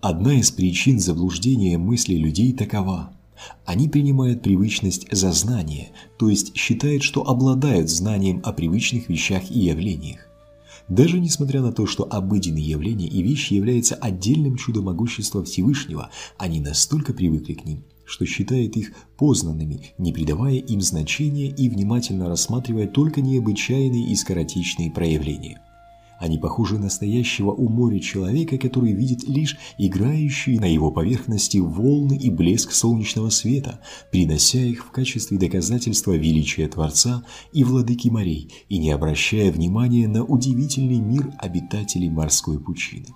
Одна из причин заблуждения мысли людей такова. Они принимают привычность за знание, то есть считают, что обладают знанием о привычных вещах и явлениях. Даже несмотря на то, что обыденные явления и вещи являются отдельным чудом могущества Всевышнего, они настолько привыкли к ним, что считают их познанными, не придавая им значения и внимательно рассматривая только необычайные и скоротечные проявления. Они похожи на настоящего у моря человека, который видит лишь играющие на его поверхности волны и блеск солнечного света, принося их в качестве доказательства величия Творца и владыки морей, и не обращая внимания на удивительный мир обитателей морской пучины.